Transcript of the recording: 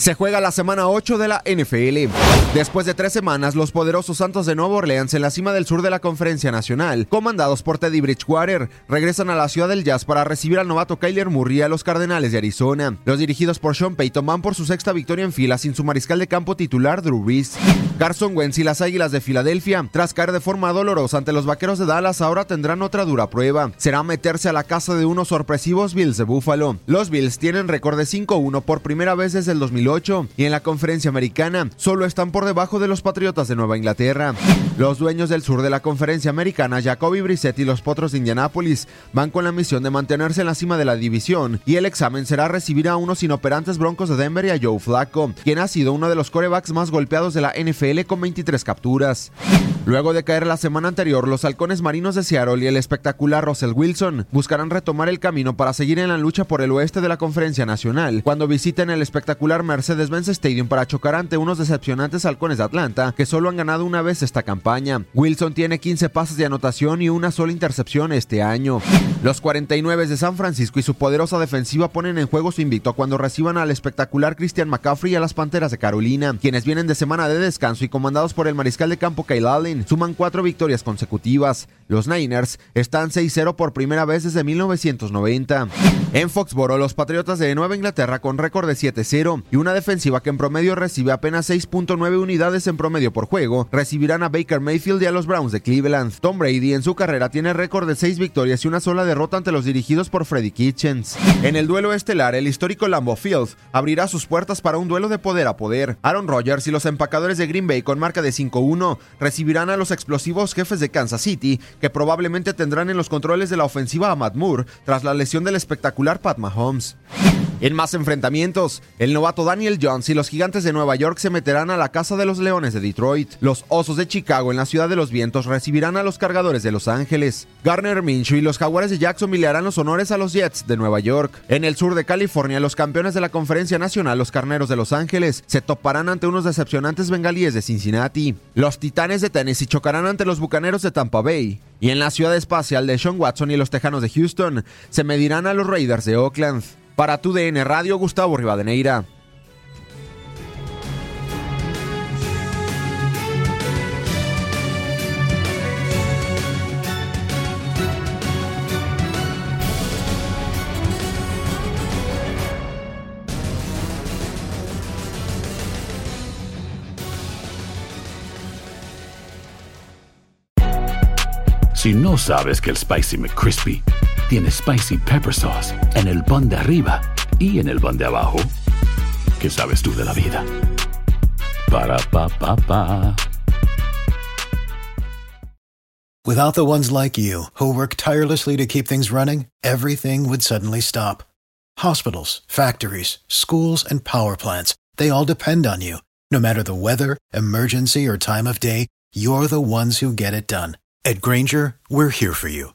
Se juega la semana 8 de la NFL. Después de tres semanas, los poderosos Santos de Nueva Orleans en la cima del sur de la Conferencia Nacional, comandados por Teddy Bridgewater, regresan a la ciudad del Jazz para recibir al novato Kyler Murray a los Cardenales de Arizona. Los dirigidos por Sean Payton van por su sexta victoria en fila sin su mariscal de campo titular Drew Brees. Carson Wentz y las Águilas de Filadelfia, tras caer de forma dolorosa ante los Vaqueros de Dallas, ahora tendrán otra dura prueba. Será meterse a la casa de unos sorpresivos Bills de Buffalo. Los Bills tienen récord de 5-1 por primera vez desde el 2008 y en la conferencia americana solo están por debajo de los Patriotas de Nueva Inglaterra. Los dueños del sur de la conferencia americana, Jacoby Brissett y los Potros de Indianápolis, van con la misión de mantenerse en la cima de la división y el examen será recibir a unos inoperantes Broncos de Denver y a Joe Flacco, quien ha sido uno de los corebacks más golpeados de la NFL con 23 capturas. Luego de caer la semana anterior, los halcones marinos de Seattle y el espectacular Russell Wilson buscarán retomar el camino para seguir en la lucha por el oeste de la conferencia nacional cuando visiten el espectacular Mercedes-Benz Stadium para chocar ante unos decepcionantes halcones de Atlanta que solo han ganado una vez esta campaña. Wilson tiene 15 pases de anotación y una sola intercepción este año. Los 49 de San Francisco y su poderosa defensiva ponen en juego su invicto cuando reciban al espectacular Christian McCaffrey y a las Panteras de Carolina, quienes vienen de semana de descanso y comandados por el mariscal de campo Kyle Allen suman cuatro victorias consecutivas. Los Niners están 6-0 por primera vez desde 1990. En Foxboro, los Patriotas de Nueva Inglaterra con récord de 7-0 y una defensiva que en promedio recibe apenas 6.9 unidades en promedio por juego, recibirán a Baker Mayfield y a los Browns de Cleveland. Tom Brady en su carrera tiene récord de 6 victorias y una sola derrota ante los dirigidos por Freddy Kitchens. En el duelo estelar, el histórico Lambeau Field abrirá sus puertas para un duelo de poder a poder. Aaron Rodgers y los empacadores de Green Bay con marca de 5-1 recibirán a los explosivos jefes de Kansas City, que probablemente tendrán en los controles de la ofensiva a Matt Moore tras la lesión del espectacular Pat Mahomes. En más enfrentamientos, el novato Daniel Jones y los gigantes de Nueva York se meterán a la casa de los Leones de Detroit. Los Osos de Chicago en la Ciudad de los Vientos recibirán a los Cargadores de Los Ángeles. Garner Minshew y los Jaguares de Jacksonville harán los honores a los Jets de Nueva York. En el sur de California, los campeones de la Conferencia Nacional, los Carneros de Los Ángeles, se toparán ante unos decepcionantes bengalíes de Cincinnati. Los Titanes de Tennessee chocarán ante los Bucaneros de Tampa Bay. Y en la ciudad espacial de Sean Watson y los Tejanos de Houston, se medirán a los Raiders de Oakland. Para tu DN Radio, Gustavo Rivadeneira. Si no sabes que el Spicy McCrispy tiene Spicy Pepper Sauce en el pan de arriba y en el pan de abajo. ¿Qué sabes tú de la vida? Para, pa, pa, pa. Without the ones like you, who work tirelessly to keep things running, everything would suddenly stop. Hospitals, factories, schools, and power plants, they all depend on you. No matter the weather, emergency, or time of day, you're the ones who get it done. At Granger, we're here for you